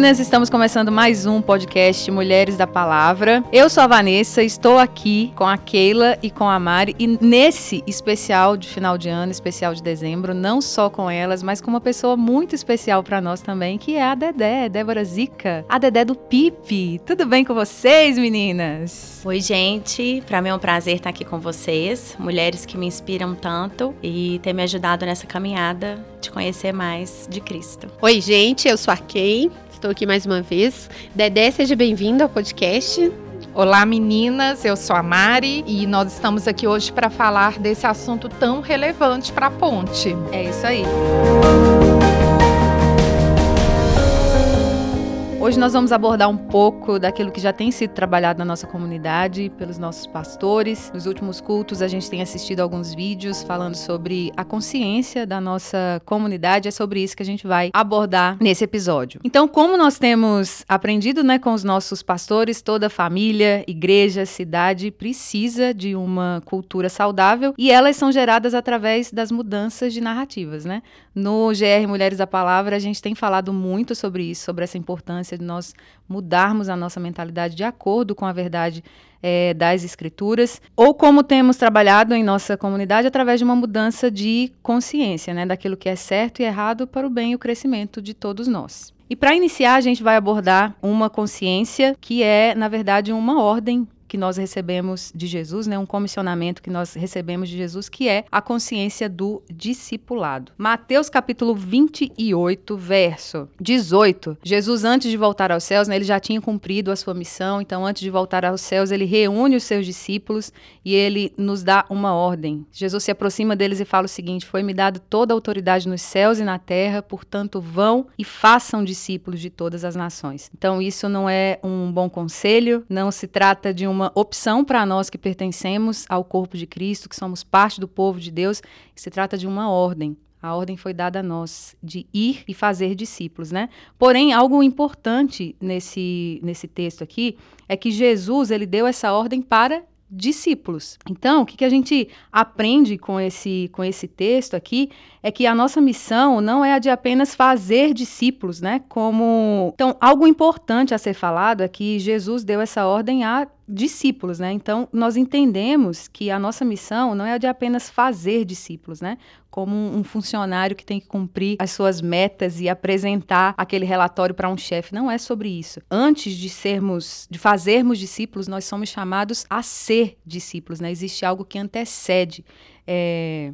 meninas, estamos começando mais um podcast Mulheres da Palavra. Eu sou a Vanessa, estou aqui com a Keila e com a Mari e nesse especial de final de ano, especial de dezembro, não só com elas, mas com uma pessoa muito especial para nós também, que é a Dedé, Débora Zica, a Dedé do Pipe. Tudo bem com vocês, meninas? Oi, gente. Para mim é um prazer estar aqui com vocês, mulheres que me inspiram tanto e ter me ajudado nessa caminhada de conhecer mais de Cristo. Oi, gente, eu sou a Kay, estou aqui mais uma vez. Dedé, seja bem-vindo ao podcast. Olá meninas, eu sou a Mari e nós estamos aqui hoje para falar desse assunto tão relevante para a ponte. É isso aí. Hoje nós vamos abordar um pouco daquilo que já tem sido trabalhado na nossa comunidade pelos nossos pastores. Nos últimos cultos a gente tem assistido alguns vídeos falando sobre a consciência da nossa comunidade. É sobre isso que a gente vai abordar nesse episódio. Então, como nós temos aprendido, né, com os nossos pastores, toda família, igreja, cidade precisa de uma cultura saudável e elas são geradas através das mudanças de narrativas, né? No GR Mulheres da Palavra a gente tem falado muito sobre isso, sobre essa importância importância de nós mudarmos a nossa mentalidade de acordo com a verdade é, das escrituras, ou como temos trabalhado em nossa comunidade através de uma mudança de consciência, né, daquilo que é certo e errado para o bem e o crescimento de todos nós. E para iniciar, a gente vai abordar uma consciência que é, na verdade, uma ordem que nós recebemos de Jesus, né, um comissionamento que nós recebemos de Jesus, que é a consciência do discipulado. Mateus capítulo 28, verso 18. Jesus antes de voltar aos céus, né, ele já tinha cumprido a sua missão, então antes de voltar aos céus, ele reúne os seus discípulos e ele nos dá uma ordem. Jesus se aproxima deles e fala o seguinte: Foi-me dado toda a autoridade nos céus e na terra, portanto, vão e façam discípulos de todas as nações. Então, isso não é um bom conselho, não se trata de uma uma opção para nós que pertencemos ao corpo de Cristo, que somos parte do povo de Deus, se trata de uma ordem. A ordem foi dada a nós de ir e fazer discípulos, né? Porém, algo importante nesse, nesse texto aqui é que Jesus ele deu essa ordem para discípulos. Então, o que, que a gente aprende com esse, com esse texto aqui é que a nossa missão não é a de apenas fazer discípulos, né? Como então algo importante a ser falado é que Jesus deu essa ordem a discípulos, né? Então nós entendemos que a nossa missão não é a de apenas fazer discípulos, né? Como um funcionário que tem que cumprir as suas metas e apresentar aquele relatório para um chefe. Não é sobre isso. Antes de sermos, de fazermos discípulos, nós somos chamados a ser discípulos, né? Existe algo que antecede. É,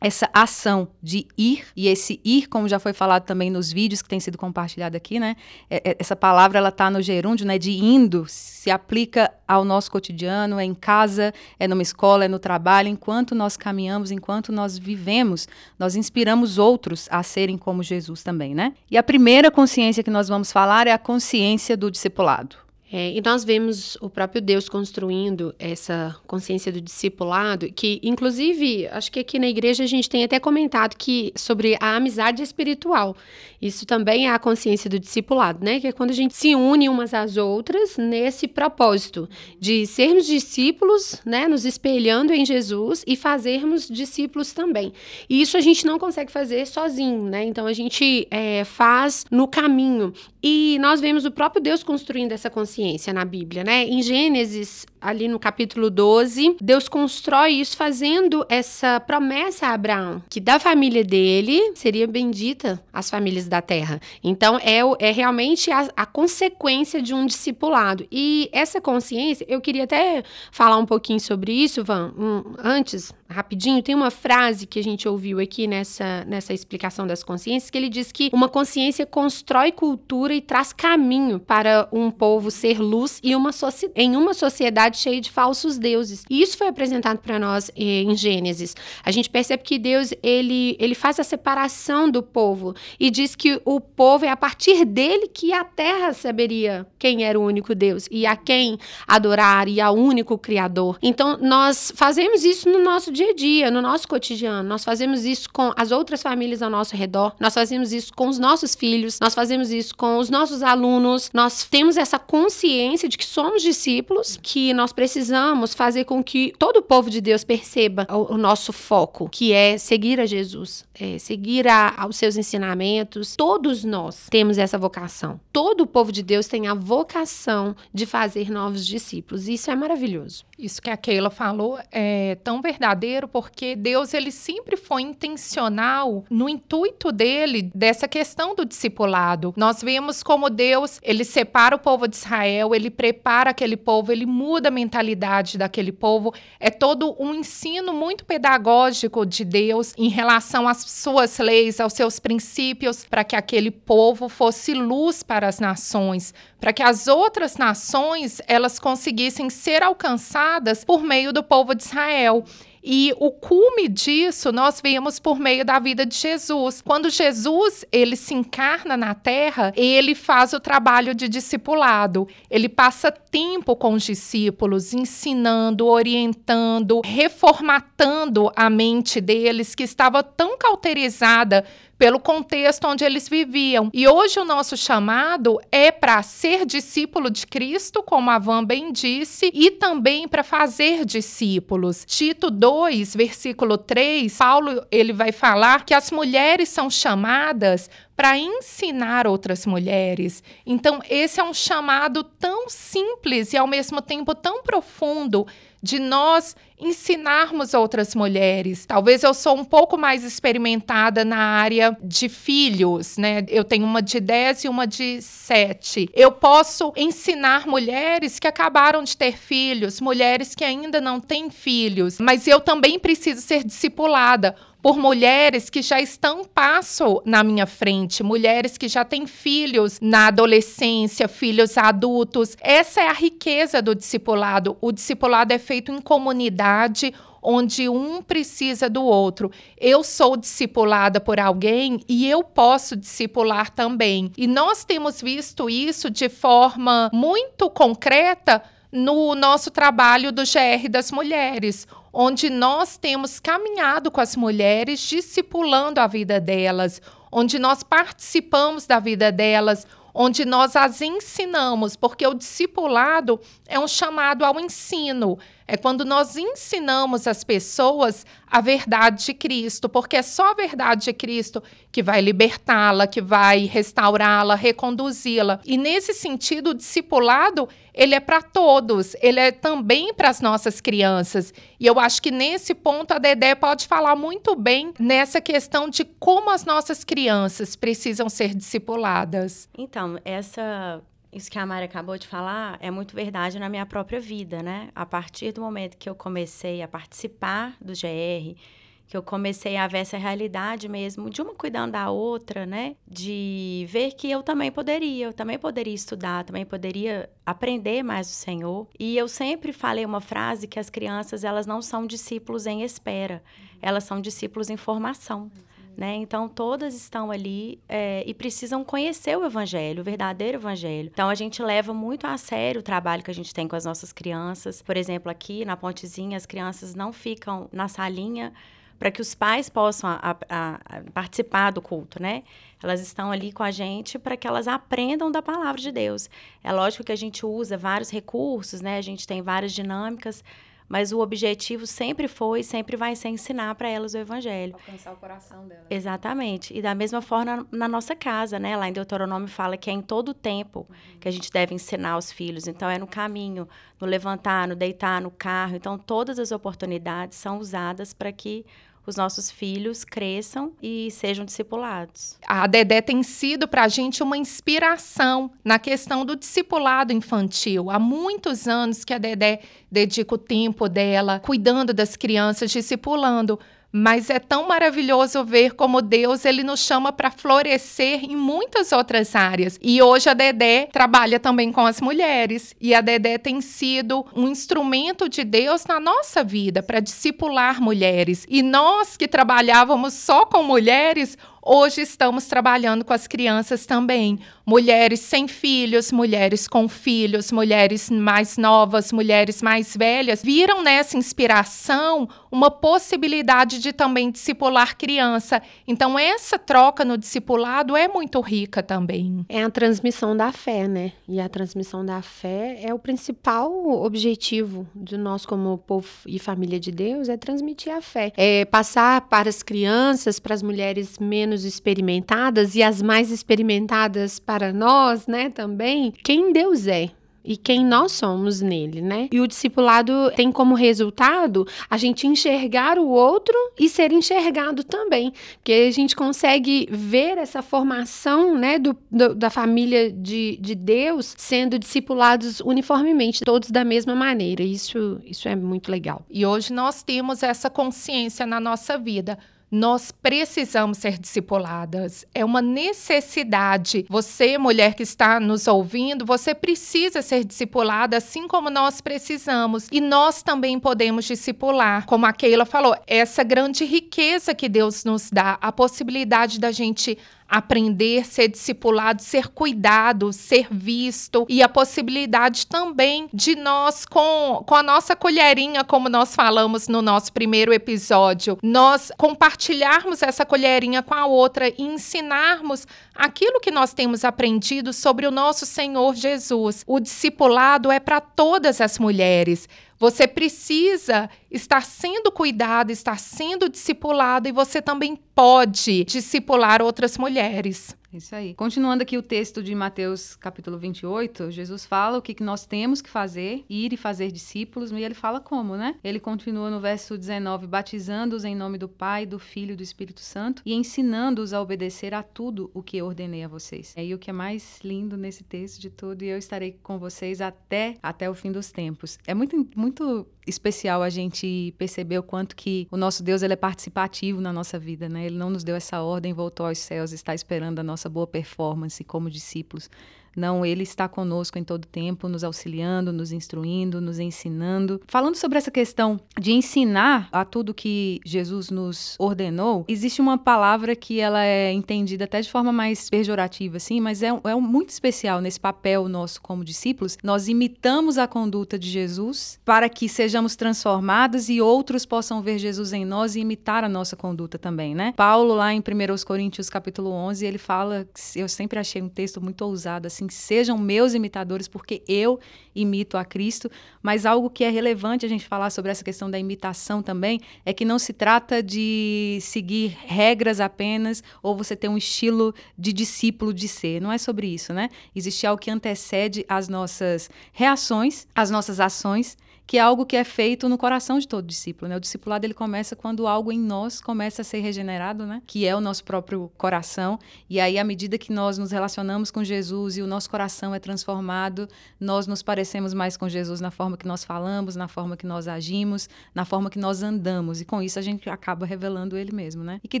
essa ação de ir, e esse ir, como já foi falado também nos vídeos que tem sido compartilhado aqui, né? É, é, essa palavra, ela tá no gerúndio, né? De indo, se aplica ao nosso cotidiano, é em casa, é numa escola, é no trabalho. Enquanto nós caminhamos, enquanto nós vivemos, nós inspiramos outros a serem como Jesus também, né? E a primeira consciência que nós vamos falar é a consciência do discipulado. É, e nós vemos o próprio Deus construindo essa consciência do discipulado, que inclusive, acho que aqui na igreja a gente tem até comentado que sobre a amizade espiritual. Isso também é a consciência do discipulado, né? Que é quando a gente se une umas às outras nesse propósito de sermos discípulos, né? Nos espelhando em Jesus e fazermos discípulos também. E isso a gente não consegue fazer sozinho, né? Então a gente é, faz no caminho. E nós vemos o próprio Deus construindo essa consciência na Bíblia, né? Em Gênesis, ali no capítulo 12, Deus constrói isso fazendo essa promessa a Abraão, que da família dele seria bendita as famílias da terra. Então, é, é realmente a, a consequência de um discipulado. E essa consciência, eu queria até falar um pouquinho sobre isso, Van, um, antes, rapidinho, tem uma frase que a gente ouviu aqui nessa, nessa explicação das consciências, que ele diz que uma consciência constrói cultura e traz caminho para um povo ser luz e uma em uma sociedade cheia de falsos deuses. E isso foi apresentado para nós eh, em Gênesis. A gente percebe que Deus ele, ele faz a separação do povo e diz que o povo é a partir dele que a terra saberia quem era o único Deus e a quem adorar e ao único Criador. Então nós fazemos isso no nosso dia a dia, no nosso cotidiano. Nós fazemos isso com as outras famílias ao nosso redor, nós fazemos isso com os nossos filhos, nós fazemos isso com os nossos alunos. Nós temos essa consciência de que somos discípulos, que nós precisamos fazer com que todo o povo de Deus perceba o, o nosso foco, que é seguir a Jesus, é seguir a, aos seus ensinamentos. Todos nós temos essa vocação. Todo o povo de Deus tem a vocação de fazer novos discípulos. Isso é maravilhoso. Isso que a Keila falou é tão verdadeiro porque Deus ele sempre foi intencional no intuito dele dessa questão do discipulado. Nós vemos como Deus ele separa o povo de Israel, ele prepara aquele povo, ele muda a mentalidade daquele povo. É todo um ensino muito pedagógico de Deus em relação às suas leis, aos seus princípios, para que aquele povo fosse luz para as nações, para que as outras nações elas conseguissem ser alcançadas por meio do povo de Israel. E o cume disso nós vemos por meio da vida de Jesus. Quando Jesus ele se encarna na terra, ele faz o trabalho de discipulado. Ele passa tempo com os discípulos, ensinando, orientando, reformatando a mente deles que estava tão cauterizada pelo contexto onde eles viviam. E hoje o nosso chamado é para ser discípulo de Cristo, como a Van bem disse, e também para fazer discípulos. Tito 2, versículo 3, Paulo ele vai falar que as mulheres são chamadas para ensinar outras mulheres. Então, esse é um chamado tão simples e ao mesmo tempo tão profundo de nós ensinarmos outras mulheres. Talvez eu sou um pouco mais experimentada na área de filhos, né? Eu tenho uma de 10 e uma de 7. Eu posso ensinar mulheres que acabaram de ter filhos, mulheres que ainda não têm filhos, mas eu também preciso ser discipulada por mulheres que já estão passo na minha frente, mulheres que já têm filhos na adolescência, filhos adultos. Essa é a riqueza do discipulado. O discipulado é feito em comunidade onde um precisa do outro. Eu sou discipulada por alguém e eu posso discipular também. E nós temos visto isso de forma muito concreta no nosso trabalho do GR das Mulheres, onde nós temos caminhado com as mulheres, discipulando a vida delas, onde nós participamos da vida delas, onde nós as ensinamos, porque o discipulado é um chamado ao ensino. É quando nós ensinamos as pessoas a verdade de Cristo, porque é só a verdade de Cristo que vai libertá-la, que vai restaurá-la, reconduzi-la. E nesse sentido, o discipulado, ele é para todos, ele é também para as nossas crianças. E eu acho que nesse ponto a Dedé pode falar muito bem nessa questão de como as nossas crianças precisam ser discipuladas. Então, essa isso que a Mari acabou de falar é muito verdade na minha própria vida, né? A partir do momento que eu comecei a participar do GR, que eu comecei a ver essa realidade mesmo, de uma cuidando da outra, né? De ver que eu também poderia, eu também poderia estudar, também poderia aprender mais do Senhor. E eu sempre falei uma frase que as crianças, elas não são discípulos em espera, elas são discípulos em formação. Né? Então, todas estão ali é, e precisam conhecer o Evangelho, o verdadeiro Evangelho. Então, a gente leva muito a sério o trabalho que a gente tem com as nossas crianças. Por exemplo, aqui na Pontezinha, as crianças não ficam na salinha para que os pais possam a, a, a participar do culto, né? Elas estão ali com a gente para que elas aprendam da palavra de Deus. É lógico que a gente usa vários recursos, né? A gente tem várias dinâmicas mas o objetivo sempre foi, sempre vai ser ensinar para elas o evangelho. Alcançar o coração delas. Exatamente. E da mesma forma na nossa casa, né? Lá em Deuteronômio fala que é em todo o tempo uhum. que a gente deve ensinar os filhos. Então é no caminho, no levantar, no deitar, no carro. Então todas as oportunidades são usadas para que os nossos filhos cresçam e sejam discipulados. A Dedé tem sido para a gente uma inspiração na questão do discipulado infantil. Há muitos anos que a Dedé dedica o tempo dela cuidando das crianças, discipulando mas é tão maravilhoso ver como Deus ele nos chama para florescer em muitas outras áreas. E hoje a Dedé trabalha também com as mulheres e a Dedé tem sido um instrumento de Deus na nossa vida para discipular mulheres. E nós que trabalhávamos só com mulheres, hoje estamos trabalhando com as crianças também. Mulheres sem filhos, mulheres com filhos, mulheres mais novas, mulheres mais velhas, viram nessa inspiração uma possibilidade de também discipular criança. Então, essa troca no discipulado é muito rica também. É a transmissão da fé, né? E a transmissão da fé é o principal objetivo de nós, como povo e família de Deus, é transmitir a fé. É passar para as crianças, para as mulheres menos experimentadas e as mais experimentadas para nós, né, também, quem Deus é e quem nós somos nele, né? E o discipulado tem como resultado a gente enxergar o outro e ser enxergado também, porque a gente consegue ver essa formação, né, do, do, da família de, de Deus sendo discipulados uniformemente, todos da mesma maneira. Isso, isso é muito legal. E hoje nós temos essa consciência na nossa vida nós precisamos ser discipuladas. É uma necessidade. Você, mulher que está nos ouvindo, você precisa ser discipulada assim como nós precisamos. E nós também podemos discipular. Como a Keila falou, essa grande riqueza que Deus nos dá, a possibilidade da gente aprender, ser discipulado, ser cuidado, ser visto e a possibilidade também de nós, com, com a nossa colherinha, como nós falamos no nosso primeiro episódio, nós compartilharmos essa colherinha com a outra e ensinarmos aquilo que nós temos aprendido sobre o nosso Senhor Jesus. O discipulado é para todas as mulheres. Você precisa estar sendo cuidado, estar sendo discipulado e você também pode discipular outras mulheres. Isso aí. Continuando aqui o texto de Mateus capítulo 28, Jesus fala o que, que nós temos que fazer, ir e fazer discípulos, e ele fala como, né? Ele continua no verso 19, batizando-os em nome do Pai, do Filho e do Espírito Santo e ensinando-os a obedecer a tudo o que eu ordenei a vocês. É aí o que é mais lindo nesse texto de tudo, e eu estarei com vocês até, até o fim dos tempos. É muito, muito especial a gente perceber o quanto que o nosso Deus ele é participativo na nossa vida, né? Ele não nos deu essa ordem, voltou aos céus, está esperando a nossa boa performance como discípulos. Não, ele está conosco em todo tempo, nos auxiliando, nos instruindo, nos ensinando. Falando sobre essa questão de ensinar a tudo que Jesus nos ordenou, existe uma palavra que ela é entendida até de forma mais pejorativa, assim, mas é, é muito especial nesse papel nosso como discípulos. Nós imitamos a conduta de Jesus para que sejamos transformados e outros possam ver Jesus em nós e imitar a nossa conduta também, né? Paulo, lá em 1 Coríntios capítulo 11, ele fala, eu sempre achei um texto muito ousado, assim, assim, sejam meus imitadores, porque eu imito a Cristo. Mas algo que é relevante a gente falar sobre essa questão da imitação também é que não se trata de seguir regras apenas ou você ter um estilo de discípulo de ser. Não é sobre isso, né? Existe algo que antecede as nossas reações, as nossas ações que é algo que é feito no coração de todo discípulo. Né? O discipulado ele começa quando algo em nós começa a ser regenerado, né? que é o nosso próprio coração. E aí, à medida que nós nos relacionamos com Jesus e o nosso coração é transformado, nós nos parecemos mais com Jesus na forma que nós falamos, na forma que nós agimos, na forma que nós andamos. E com isso a gente acaba revelando Ele mesmo. Né? E que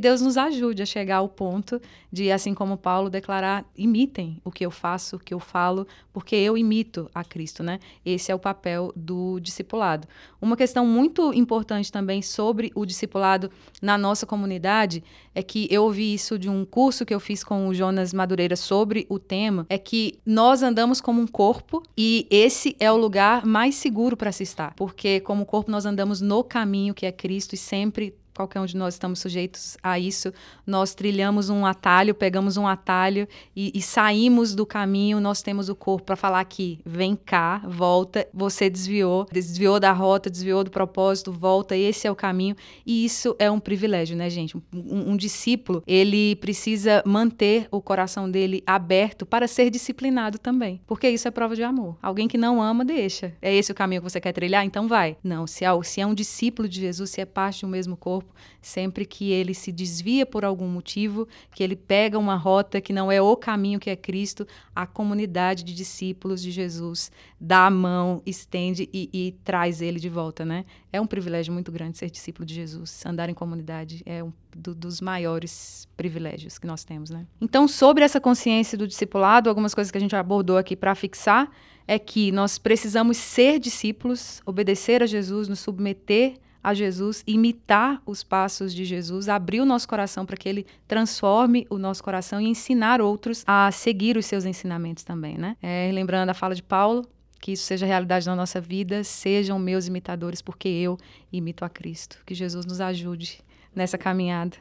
Deus nos ajude a chegar ao ponto de, assim como Paulo, declarar: imitem o que eu faço, o que eu falo, porque eu imito a Cristo. Né? Esse é o papel do discipulado discipulado. Uma questão muito importante também sobre o discipulado na nossa comunidade é que eu ouvi isso de um curso que eu fiz com o Jonas Madureira sobre o tema, é que nós andamos como um corpo e esse é o lugar mais seguro para se estar, porque como corpo nós andamos no caminho que é Cristo e sempre qualquer um de nós estamos sujeitos a isso. Nós trilhamos um atalho, pegamos um atalho e, e saímos do caminho. Nós temos o corpo para falar aqui: vem cá, volta. Você desviou, desviou da rota, desviou do propósito, volta. Esse é o caminho. E isso é um privilégio, né, gente? Um, um discípulo ele precisa manter o coração dele aberto para ser disciplinado também, porque isso é prova de amor. Alguém que não ama deixa. É esse o caminho que você quer trilhar, então vai. Não, se é, se é um discípulo de Jesus, se é parte do mesmo corpo sempre que ele se desvia por algum motivo, que ele pega uma rota que não é o caminho que é Cristo, a comunidade de discípulos de Jesus dá a mão, estende e, e traz ele de volta, né? É um privilégio muito grande ser discípulo de Jesus, andar em comunidade é um do, dos maiores privilégios que nós temos, né? Então, sobre essa consciência do discipulado, algumas coisas que a gente abordou aqui para fixar é que nós precisamos ser discípulos, obedecer a Jesus, nos submeter a Jesus, imitar os passos de Jesus, abrir o nosso coração para que ele transforme o nosso coração e ensinar outros a seguir os seus ensinamentos também, né? É, lembrando a fala de Paulo, que isso seja realidade na nossa vida, sejam meus imitadores, porque eu imito a Cristo. Que Jesus nos ajude nessa caminhada.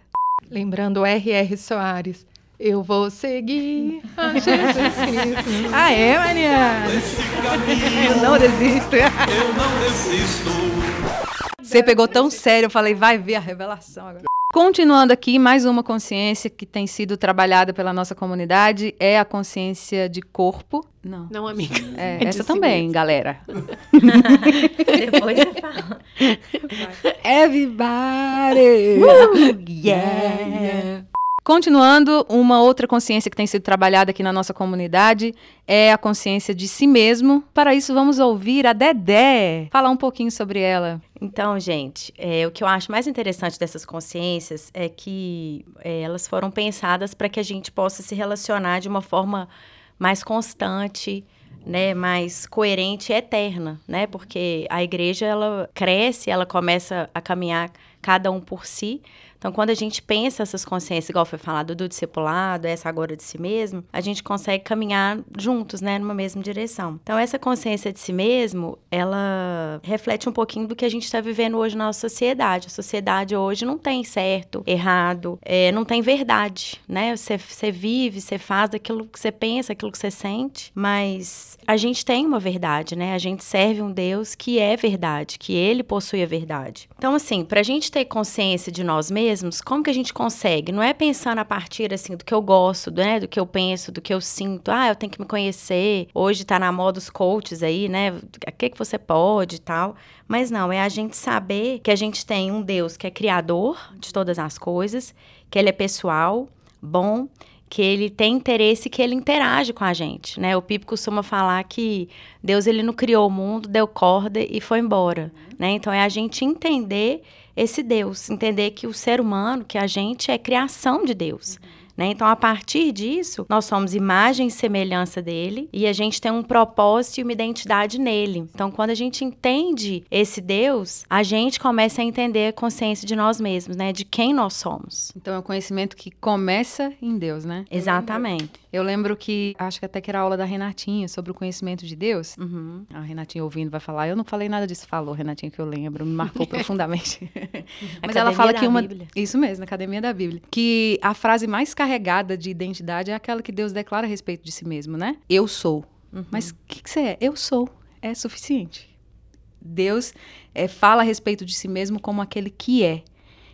Lembrando R.R. Soares, eu vou seguir a Jesus Cristo. ah, é, Mariana? Eu não desisto. Eu não desisto. Você pegou tão sério, eu falei, vai ver a revelação agora. Continuando aqui, mais uma consciência que tem sido trabalhada pela nossa comunidade é a consciência de corpo. Não. Não, amiga. É, É essa também, mesmo. galera. Depois você fala. Everybody! yeah! Continuando, uma outra consciência que tem sido trabalhada aqui na nossa comunidade é a consciência de si mesmo. Para isso, vamos ouvir a Dedé falar um pouquinho sobre ela. Então, gente, é, o que eu acho mais interessante dessas consciências é que é, elas foram pensadas para que a gente possa se relacionar de uma forma mais constante, né, mais coerente e eterna, né? Porque a igreja ela cresce, ela começa a caminhar cada um por si. Então, quando a gente pensa essas consciências, igual foi falado do discipulado, essa agora de si mesmo, a gente consegue caminhar juntos, né, numa mesma direção. Então, essa consciência de si mesmo, ela reflete um pouquinho do que a gente está vivendo hoje na nossa sociedade. A sociedade hoje não tem certo, errado, é, não tem verdade, né? Você, vive, você faz aquilo que você pensa, aquilo que você sente, mas a gente tem uma verdade, né? A gente serve um Deus que é verdade, que ele possui a verdade. Então, assim, pra gente ter consciência de nós mesmos, como que a gente consegue? Não é pensando a partir, assim, do que eu gosto, né? Do que eu penso, do que eu sinto. Ah, eu tenho que me conhecer. Hoje tá na moda os coaches aí, né? O que que você pode e tal. Mas não, é a gente saber que a gente tem um Deus que é criador de todas as coisas, que ele é pessoal, bom, que ele tem interesse, que ele interage com a gente, né? O Pipo costuma falar que Deus ele não criou o mundo, deu corda e foi embora, né? Então é a gente entender esse Deus, entender que o ser humano, que a gente é criação de Deus. Né? Então, a partir disso, nós somos imagem e semelhança dele e a gente tem um propósito e uma identidade nele. Então, quando a gente entende esse Deus, a gente começa a entender a consciência de nós mesmos, né? De quem nós somos. Então, é um conhecimento que começa em Deus, né? Exatamente. Eu lembro que, acho que até que era a aula da Renatinha sobre o conhecimento de Deus. Uhum. A Renatinha ouvindo vai falar, eu não falei nada disso, falou, Renatinha, que eu lembro, me marcou profundamente. Mas ela Academia fala da que uma. Bíblia. Isso mesmo, na Academia da Bíblia. Que a frase mais carregada de identidade é aquela que Deus declara a respeito de si mesmo, né? Eu sou. Mas o que, que você é? Eu sou. É suficiente. Deus eh, fala a respeito de si mesmo como aquele que é.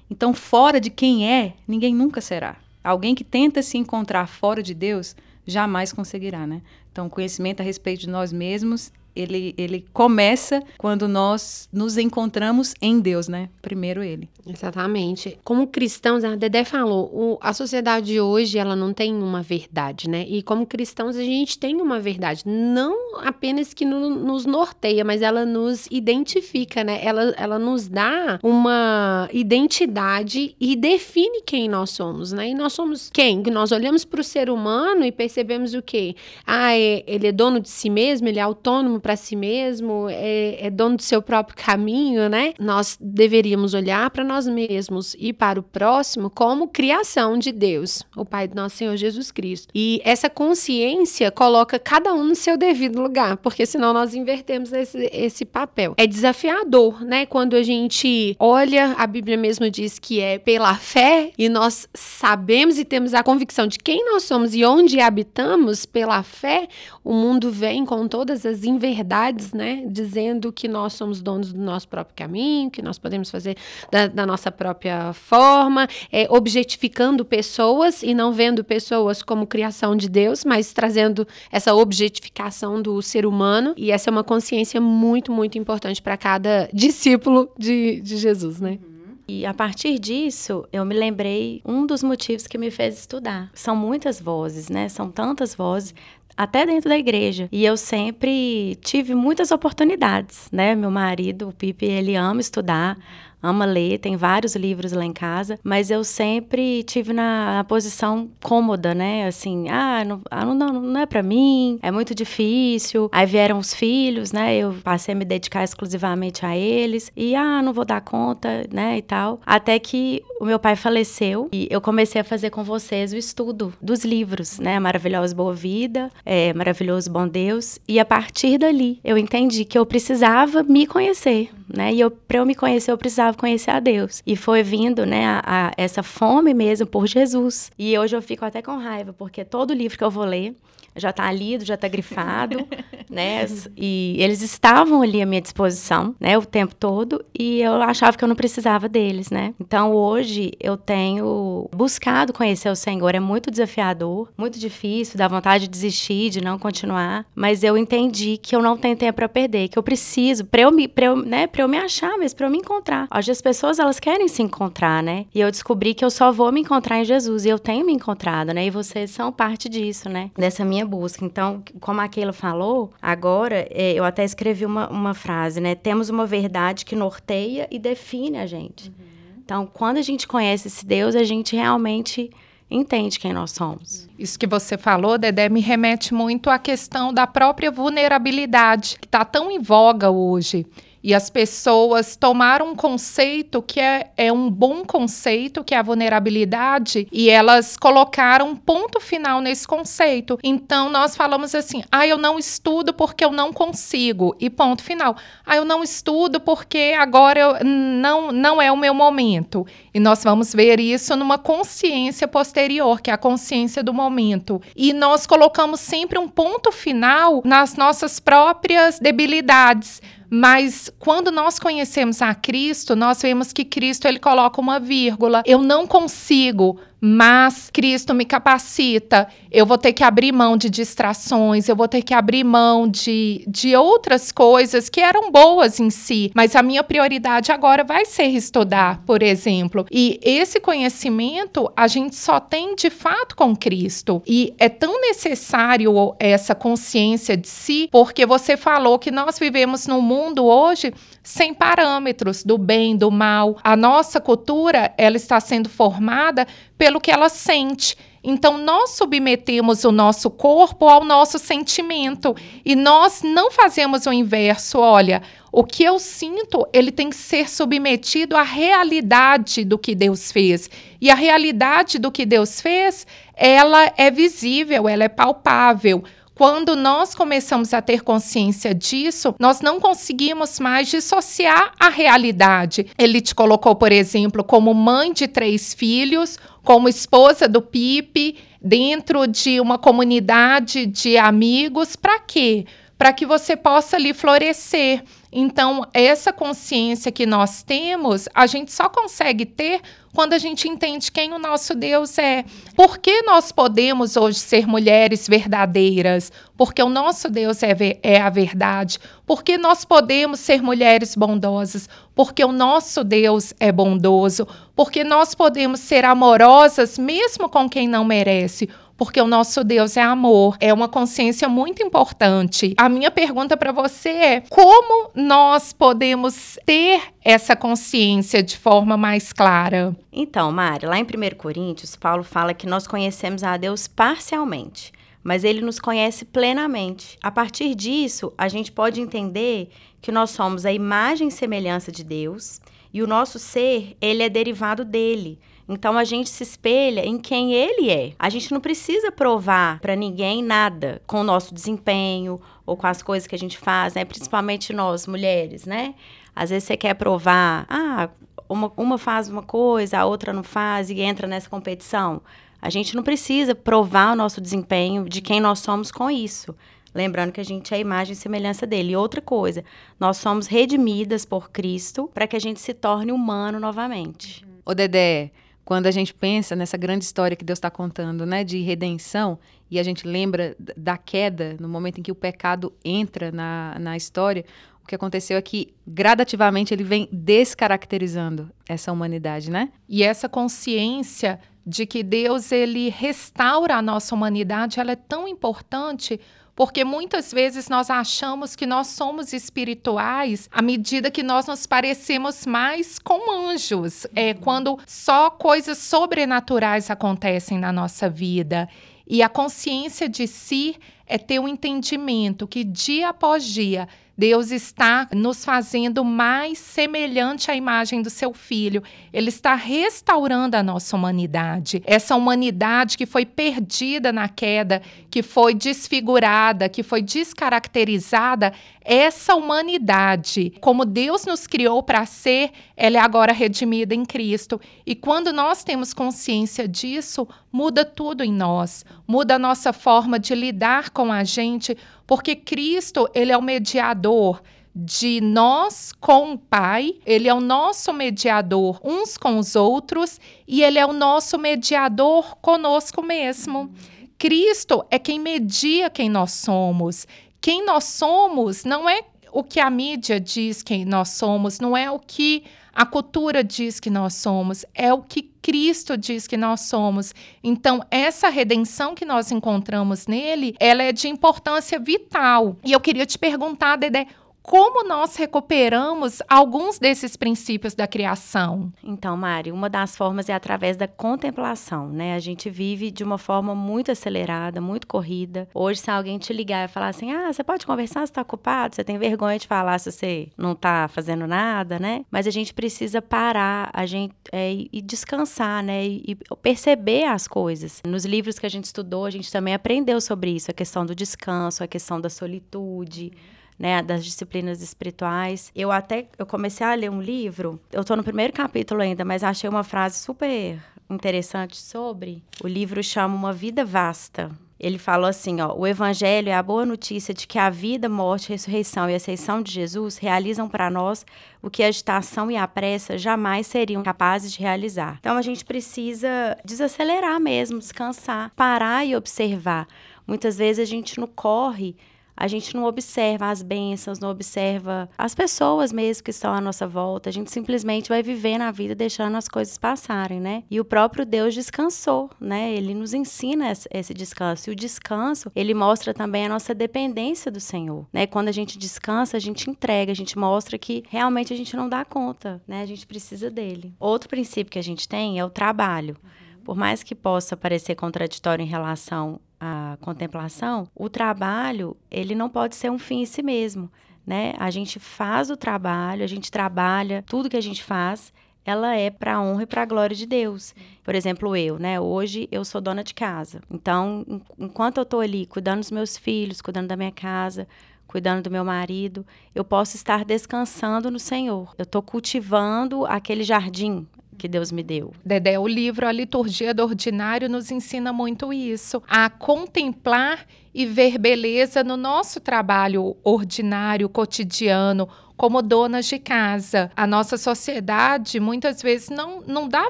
Então, fora de quem é, ninguém nunca será. Alguém que tenta se encontrar fora de Deus jamais conseguirá, né? Então, conhecimento a respeito de nós mesmos, ele, ele começa quando nós nos encontramos em Deus, né? Primeiro ele. Exatamente. Como cristãos, a Dedé falou, o- a sociedade de hoje, ela não tem uma verdade, né? E como cristãos, a gente tem uma verdade. Não apenas que no- nos norteia, mas ela nos identifica, né? Ela, ela nos dá uma identidade e define quem nós somos, né? E nós somos quem? Nós olhamos para o ser humano e percebemos o quê? Ah, é- ele é dono de si mesmo, ele é autônomo para si mesmo, é, é dono do seu próprio caminho, né? Nós deveríamos olhar para nós mesmos e para o próximo como criação de Deus, o Pai do nosso Senhor Jesus Cristo. E essa consciência coloca cada um no seu devido lugar, porque senão nós invertemos esse, esse papel. É desafiador, né? Quando a gente olha, a Bíblia mesmo diz que é pela fé e nós sabemos e temos a convicção de quem nós somos e onde habitamos pela fé, o mundo vem com todas as inverdades, né? Dizendo que nós somos donos do nosso próprio caminho, que nós podemos fazer da, da nossa própria forma, é, objetificando pessoas e não vendo pessoas como criação de Deus, mas trazendo essa objetificação do ser humano. E essa é uma consciência muito, muito importante para cada discípulo de, de Jesus, né? E a partir disso, eu me lembrei um dos motivos que me fez estudar. São muitas vozes, né? São tantas vozes, até dentro da igreja. E eu sempre tive muitas oportunidades, né? Meu marido, o Pipe, ele ama estudar, ama ler, tem vários livros lá em casa, mas eu sempre tive na, na posição cômoda, né? Assim, ah, não, ah, não, não, é para mim, é muito difícil. Aí vieram os filhos, né? Eu passei a me dedicar exclusivamente a eles e ah, não vou dar conta, né, e tal. Até que o meu pai faleceu e eu comecei a fazer com vocês o estudo dos livros, né? Maravilhosa Boa Vida, é, Maravilhoso Bom Deus. E a partir dali eu entendi que eu precisava me conhecer, né? E eu, para eu me conhecer, eu precisava conhecer a Deus. E foi vindo, né, a, a, essa fome mesmo por Jesus. E hoje eu fico até com raiva, porque todo livro que eu vou ler, já está lido, já está grifado, né? E eles estavam ali à minha disposição, né, o tempo todo, e eu achava que eu não precisava deles, né? Então hoje eu tenho buscado conhecer o Senhor, é muito desafiador, muito difícil, dá vontade de desistir, de não continuar, mas eu entendi que eu não tenho tempo para perder, que eu preciso para eu me, para eu, né, para eu me achar, mas para eu me encontrar. Hoje as pessoas elas querem se encontrar, né? E eu descobri que eu só vou me encontrar em Jesus e eu tenho me encontrado, né? E vocês são parte disso, né? Dessa minha busca. Então, como a Keila falou, agora é, eu até escrevi uma, uma frase, né? Temos uma verdade que norteia e define a gente. Uhum. Então, quando a gente conhece esse Deus, a gente realmente entende quem nós somos. Isso que você falou, Dedé, me remete muito à questão da própria vulnerabilidade, que está tão em voga hoje. E as pessoas tomaram um conceito que é, é um bom conceito, que é a vulnerabilidade, e elas colocaram um ponto final nesse conceito. Então, nós falamos assim: ah, eu não estudo porque eu não consigo, e ponto final. Ah, eu não estudo porque agora eu, não, não é o meu momento. E nós vamos ver isso numa consciência posterior, que é a consciência do momento. E nós colocamos sempre um ponto final nas nossas próprias debilidades. Mas quando nós conhecemos a Cristo, nós vemos que Cristo ele coloca uma vírgula. Eu não consigo, mas Cristo me capacita. Eu vou ter que abrir mão de distrações, eu vou ter que abrir mão de, de outras coisas que eram boas em si, mas a minha prioridade agora vai ser estudar, por exemplo. E esse conhecimento a gente só tem de fato com Cristo. E é tão necessário essa consciência de si, porque você falou que nós vivemos num mundo hoje sem parâmetros do bem, do mal. A nossa cultura, ela está sendo formada pelo que ela sente. Então, nós submetemos o nosso corpo ao nosso sentimento e nós não fazemos o inverso. Olha, o que eu sinto, ele tem que ser submetido à realidade do que Deus fez. E a realidade do que Deus fez, ela é visível, ela é palpável. Quando nós começamos a ter consciência disso, nós não conseguimos mais dissociar a realidade. Ele te colocou, por exemplo, como mãe de três filhos, como esposa do Pipe, dentro de uma comunidade de amigos. Para quê? Para que você possa ali florescer. Então, essa consciência que nós temos, a gente só consegue ter quando a gente entende quem o nosso Deus é. Por que nós podemos hoje ser mulheres verdadeiras? Porque o nosso Deus é, é a verdade. Porque nós podemos ser mulheres bondosas? Porque o nosso Deus é bondoso. Porque nós podemos ser amorosas mesmo com quem não merece porque o nosso Deus é amor, é uma consciência muito importante. A minha pergunta para você é: como nós podemos ter essa consciência de forma mais clara? Então, Mari, lá em 1 Coríntios, Paulo fala que nós conhecemos a Deus parcialmente mas ele nos conhece plenamente. A partir disso, a gente pode entender que nós somos a imagem e semelhança de Deus e o nosso ser, ele é derivado dele. Então a gente se espelha em quem ele é. A gente não precisa provar para ninguém nada com o nosso desempenho ou com as coisas que a gente faz, né? Principalmente nós mulheres, né? Às vezes você quer provar, ah, uma, uma faz uma coisa, a outra não faz e entra nessa competição. A gente não precisa provar o nosso desempenho de quem nós somos com isso. Lembrando que a gente é a imagem e semelhança dele. E outra coisa, nós somos redimidas por Cristo para que a gente se torne humano novamente. Ô, Dedé, quando a gente pensa nessa grande história que Deus está contando, né, de redenção, e a gente lembra da queda, no momento em que o pecado entra na, na história, o que aconteceu é que gradativamente ele vem descaracterizando essa humanidade, né? E essa consciência de que Deus ele restaura a nossa humanidade, ela é tão importante porque muitas vezes nós achamos que nós somos espirituais à medida que nós nos parecemos mais com anjos, é quando só coisas sobrenaturais acontecem na nossa vida. E a consciência de si é ter o um entendimento que dia após dia Deus está nos fazendo mais semelhante à imagem do seu filho. Ele está restaurando a nossa humanidade. Essa humanidade que foi perdida na queda, que foi desfigurada, que foi descaracterizada, essa humanidade, como Deus nos criou para ser, ela é agora redimida em Cristo. E quando nós temos consciência disso, muda tudo em nós, muda a nossa forma de lidar com a gente, porque Cristo, ele é o mediador de nós com o Pai, ele é o nosso mediador uns com os outros e ele é o nosso mediador conosco mesmo. Cristo é quem media quem nós somos. Quem nós somos não é o que a mídia diz quem nós somos, não é o que a cultura diz que nós somos, é o que Cristo diz que nós somos. Então, essa redenção que nós encontramos nele, ela é de importância vital. E eu queria te perguntar, Dedé, como nós recuperamos alguns desses princípios da criação? Então, Mari, uma das formas é através da contemplação, né? A gente vive de uma forma muito acelerada, muito corrida. Hoje, se alguém te ligar e falar assim, ah, você pode conversar, você está ocupado, você tem vergonha de falar se você não está fazendo nada, né? Mas a gente precisa parar, a gente é, e descansar, né? E, e perceber as coisas. Nos livros que a gente estudou, a gente também aprendeu sobre isso, a questão do descanso, a questão da solitude né, das disciplinas espirituais. Eu até eu comecei a ler um livro, eu estou no primeiro capítulo ainda, mas achei uma frase super interessante sobre. O livro chama Uma Vida Vasta. Ele falou assim, ó, o evangelho é a boa notícia de que a vida, morte, ressurreição e ascensão de Jesus realizam para nós o que a agitação e a pressa jamais seriam capazes de realizar. Então a gente precisa desacelerar mesmo, descansar, parar e observar. Muitas vezes a gente não corre a gente não observa as bênçãos, não observa as pessoas mesmo que estão à nossa volta. A gente simplesmente vai viver na vida deixando as coisas passarem, né? E o próprio Deus descansou, né? Ele nos ensina esse descanso. E o descanso, ele mostra também a nossa dependência do Senhor, né? Quando a gente descansa, a gente entrega, a gente mostra que realmente a gente não dá conta, né? A gente precisa dele. Outro princípio que a gente tem é o trabalho. Por mais que possa parecer contraditório em relação à contemplação, o trabalho, ele não pode ser um fim em si mesmo, né? A gente faz o trabalho, a gente trabalha, tudo que a gente faz, ela é para a honra e para a glória de Deus. Por exemplo, eu, né? Hoje eu sou dona de casa. Então, enquanto eu estou ali cuidando dos meus filhos, cuidando da minha casa, cuidando do meu marido, eu posso estar descansando no Senhor. Eu estou cultivando aquele jardim, que Deus me deu. Dedé, o livro A Liturgia do Ordinário nos ensina muito isso, a contemplar e ver beleza no nosso trabalho ordinário, cotidiano, como donas de casa. A nossa sociedade muitas vezes não, não dá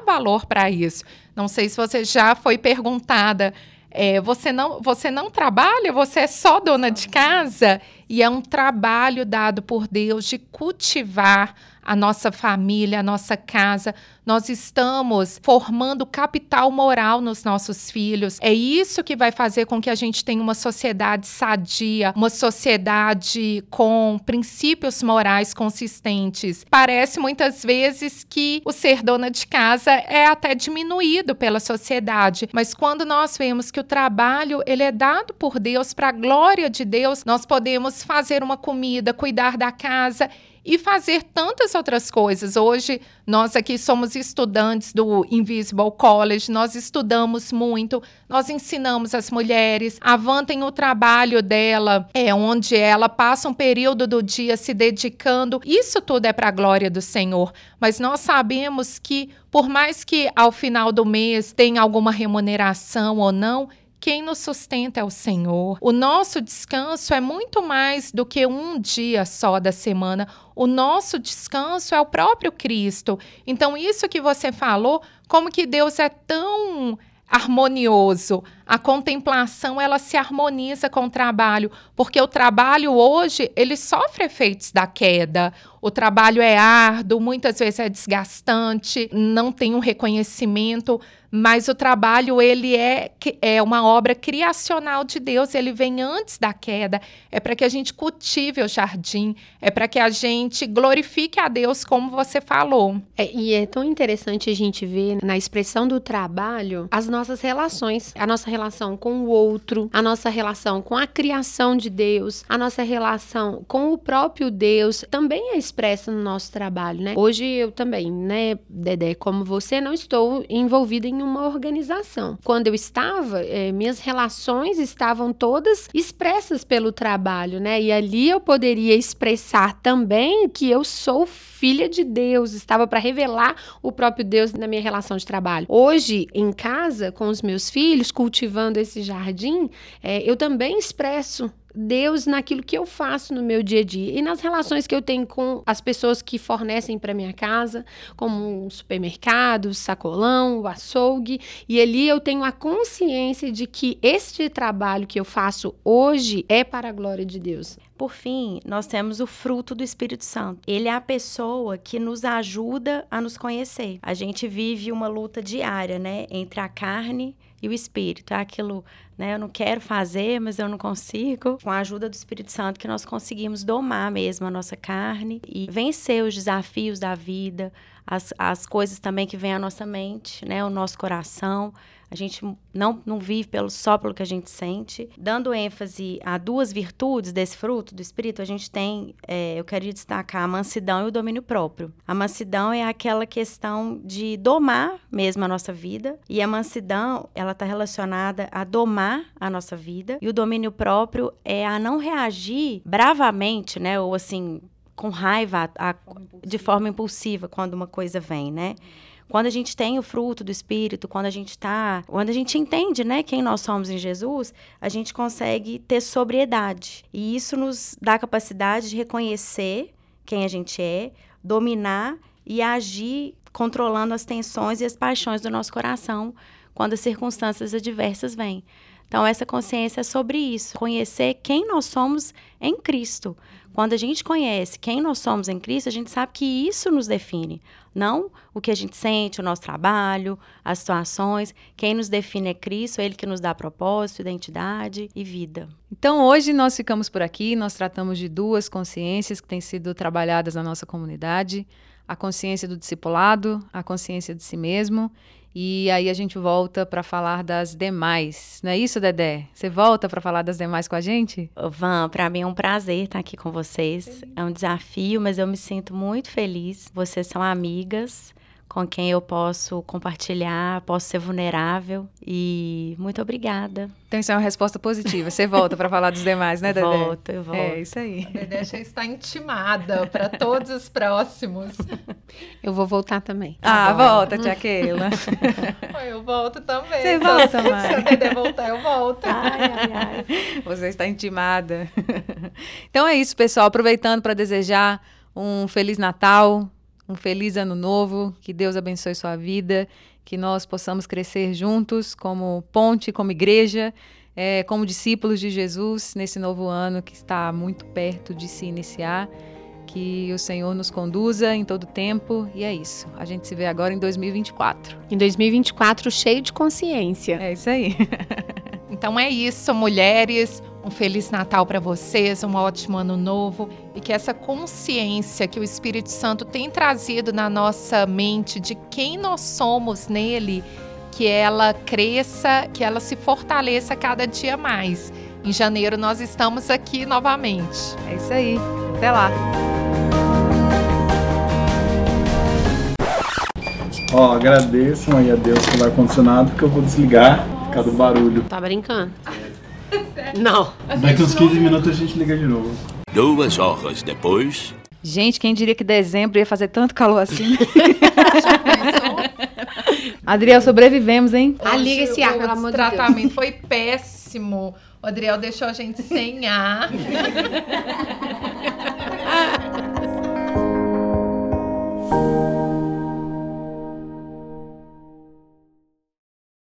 valor para isso. Não sei se você já foi perguntada. É, você, não, você não trabalha, você é só dona de casa. E é um trabalho dado por Deus de cultivar a nossa família, a nossa casa. Nós estamos formando capital moral nos nossos filhos. É isso que vai fazer com que a gente tenha uma sociedade sadia, uma sociedade com princípios morais consistentes. Parece muitas vezes que o ser dona de casa é até diminuído pela sociedade, mas quando nós vemos que o trabalho ele é dado por Deus para a glória de Deus, nós podemos fazer uma comida, cuidar da casa e fazer tantas outras coisas. Hoje, nós aqui somos estudantes do Invisible College, nós estudamos muito, nós ensinamos as mulheres, a Van tem o trabalho dela, é onde ela passa um período do dia se dedicando. Isso tudo é para a glória do Senhor, mas nós sabemos que, por mais que ao final do mês tenha alguma remuneração ou não, quem nos sustenta é o Senhor. O nosso descanso é muito mais do que um dia só da semana. O nosso descanso é o próprio Cristo. Então, isso que você falou, como que Deus é tão harmonioso. A contemplação ela se harmoniza com o trabalho, porque o trabalho hoje ele sofre efeitos da queda. O trabalho é árduo, muitas vezes é desgastante, não tem um reconhecimento, mas o trabalho ele é, é uma obra criacional de Deus, ele vem antes da queda, é para que a gente cultive o jardim, é para que a gente glorifique a Deus como você falou. É, e é tão interessante a gente ver na expressão do trabalho as nossas relações, a nossa relação com o outro, a nossa relação com a criação de Deus, a nossa relação com o próprio Deus, também é expressa no nosso trabalho, né? Hoje eu também, né, Dedé, como você, não estou envolvida em uma organização. Quando eu estava, é, minhas relações estavam todas expressas pelo trabalho, né? E ali eu poderia expressar também que eu sou filha de Deus, estava para revelar o próprio Deus na minha relação de trabalho. Hoje, em casa, com os meus filhos, cultivando esse jardim, é, eu também expresso Deus naquilo que eu faço no meu dia a dia e nas relações que eu tenho com as pessoas que fornecem para minha casa, como um supermercado, sacolão, o açougue, e ali eu tenho a consciência de que este trabalho que eu faço hoje é para a glória de Deus. Por fim, nós temos o fruto do Espírito Santo. Ele é a pessoa que nos ajuda a nos conhecer. A gente vive uma luta diária, né, entre a carne e o espírito. É aquilo, né? Eu não quero fazer, mas eu não consigo. Com a ajuda do Espírito Santo que nós conseguimos domar mesmo a nossa carne e vencer os desafios da vida, as, as coisas também que vêm à nossa mente, né? O nosso coração. A gente não, não vive pelo, só pelo que a gente sente. Dando ênfase a duas virtudes desse fruto do Espírito, a gente tem, é, eu queria destacar a mansidão e o domínio próprio. A mansidão é aquela questão de domar mesmo a nossa vida, e a mansidão, ela está relacionada a domar a nossa vida, e o domínio próprio é a não reagir bravamente, né, ou assim, com raiva, a, de forma impulsiva quando uma coisa vem, né? Quando a gente tem o fruto do Espírito, quando a gente está, quando a gente entende, né, quem nós somos em Jesus, a gente consegue ter sobriedade. E isso nos dá a capacidade de reconhecer quem a gente é, dominar e agir controlando as tensões e as paixões do nosso coração quando as circunstâncias adversas vêm. Então, essa consciência é sobre isso, conhecer quem nós somos em Cristo. Quando a gente conhece quem nós somos em Cristo, a gente sabe que isso nos define, não o que a gente sente, o nosso trabalho, as situações. Quem nos define é Cristo, é Ele que nos dá propósito, identidade e vida. Então, hoje nós ficamos por aqui, nós tratamos de duas consciências que têm sido trabalhadas na nossa comunidade: a consciência do discipulado, a consciência de si mesmo e aí a gente volta para falar das demais. Não é isso, Dedé? Você volta para falar das demais com a gente? Van, para mim é um prazer estar aqui com vocês. É um desafio, mas eu me sinto muito feliz. Vocês são amigas com quem eu posso compartilhar, posso ser vulnerável e muito obrigada. Então isso é uma resposta positiva. Você volta para falar dos demais, né, Dedé? Volto, eu volto. É isso aí. A Dedé já está intimada para todos os próximos. Eu vou voltar também. Ah, tá volta, tia Keila. eu volto também. Você volta, mãe. Se a Dedé voltar, eu volto. Ai, ai, ai. Você está intimada. Então é isso, pessoal. Aproveitando para desejar um feliz Natal, um feliz ano novo, que Deus abençoe sua vida, que nós possamos crescer juntos como ponte, como igreja, é, como discípulos de Jesus nesse novo ano que está muito perto de se iniciar. Que o Senhor nos conduza em todo tempo e é isso. A gente se vê agora em 2024. Em 2024, cheio de consciência. É isso aí. Então é isso, mulheres. Um feliz Natal para vocês, um ótimo ano novo e que essa consciência que o Espírito Santo tem trazido na nossa mente de quem nós somos nele, que ela cresça, que ela se fortaleça cada dia mais. Em janeiro nós estamos aqui novamente. É isso aí. Até lá. Ó, agradeçam aí a Deus pelo ar-condicionado, porque eu vou desligar por causa do barulho. Tá brincando? Não. A Daqui uns 15 minutos a gente liga de novo. Duas horas depois. Gente, quem diria que dezembro ia fazer tanto calor assim? Né? Adriel, sobrevivemos, hein? A ah, liga esse ar, pelo amor de Deus. O tratamento foi péssimo. O Adriel deixou a gente sem ar.